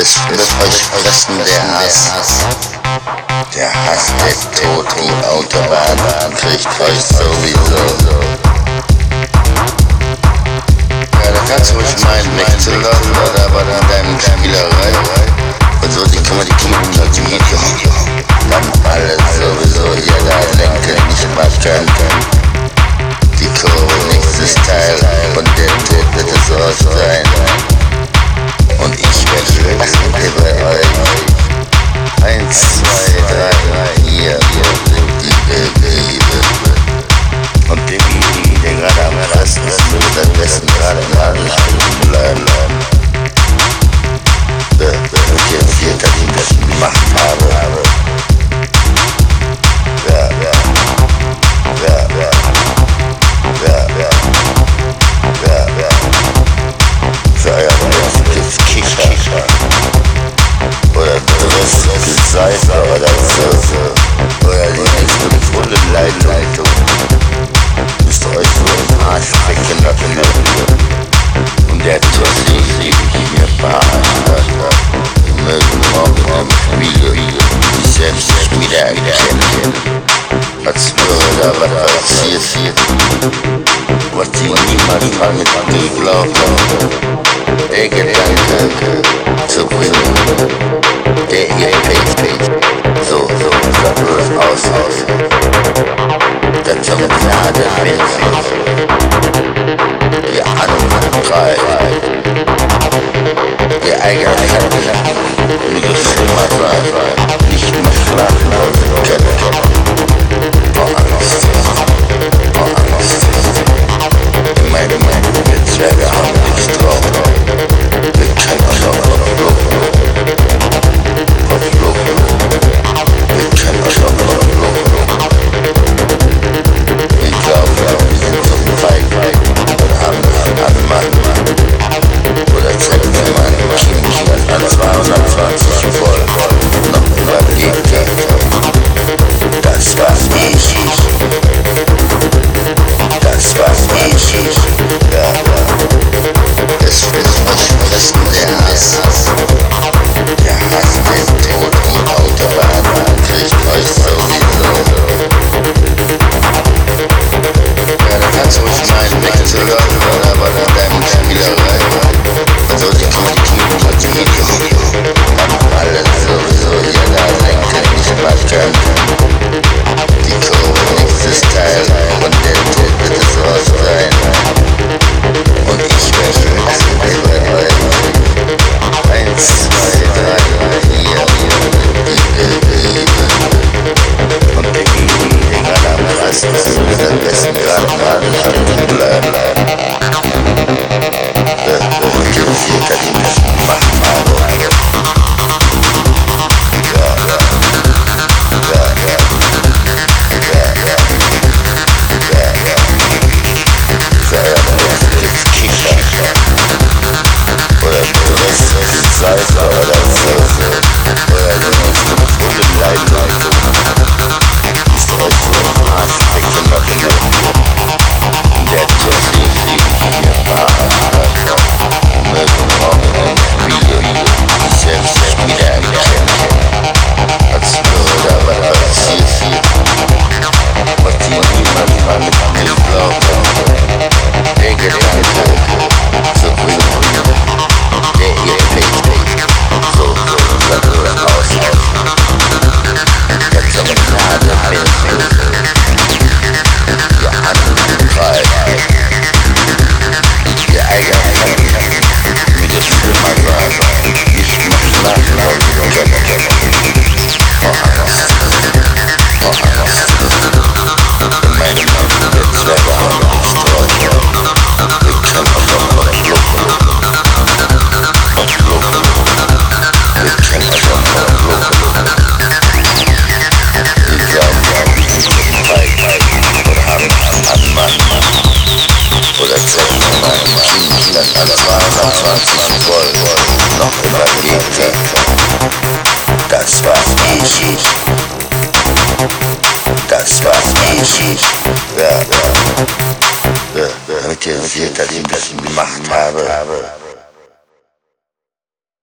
Es wird euch fressen der Hass. Der Hass der toten die Autobahn kriegt euch sowieso. Ja, da kannst du mich meinen, mich zu lassen, aber dann deine Spielerei. Und so, die kann man die Kinder, die Mädchen, dann alles sowieso, jeder Lenker, nicht mal könnte. отстроила вакансиес Вартини марфами ты глава Эге танка Цупыну Эге пейт пейт So so Sabrus aus aus Dazu mit Gnade Benzi que se me da la, la, la, an 22 Volt noch immer lebte. Das war ich. Das war ich. Ja, ja. Damit ihr seht, dass ich das gemacht habe.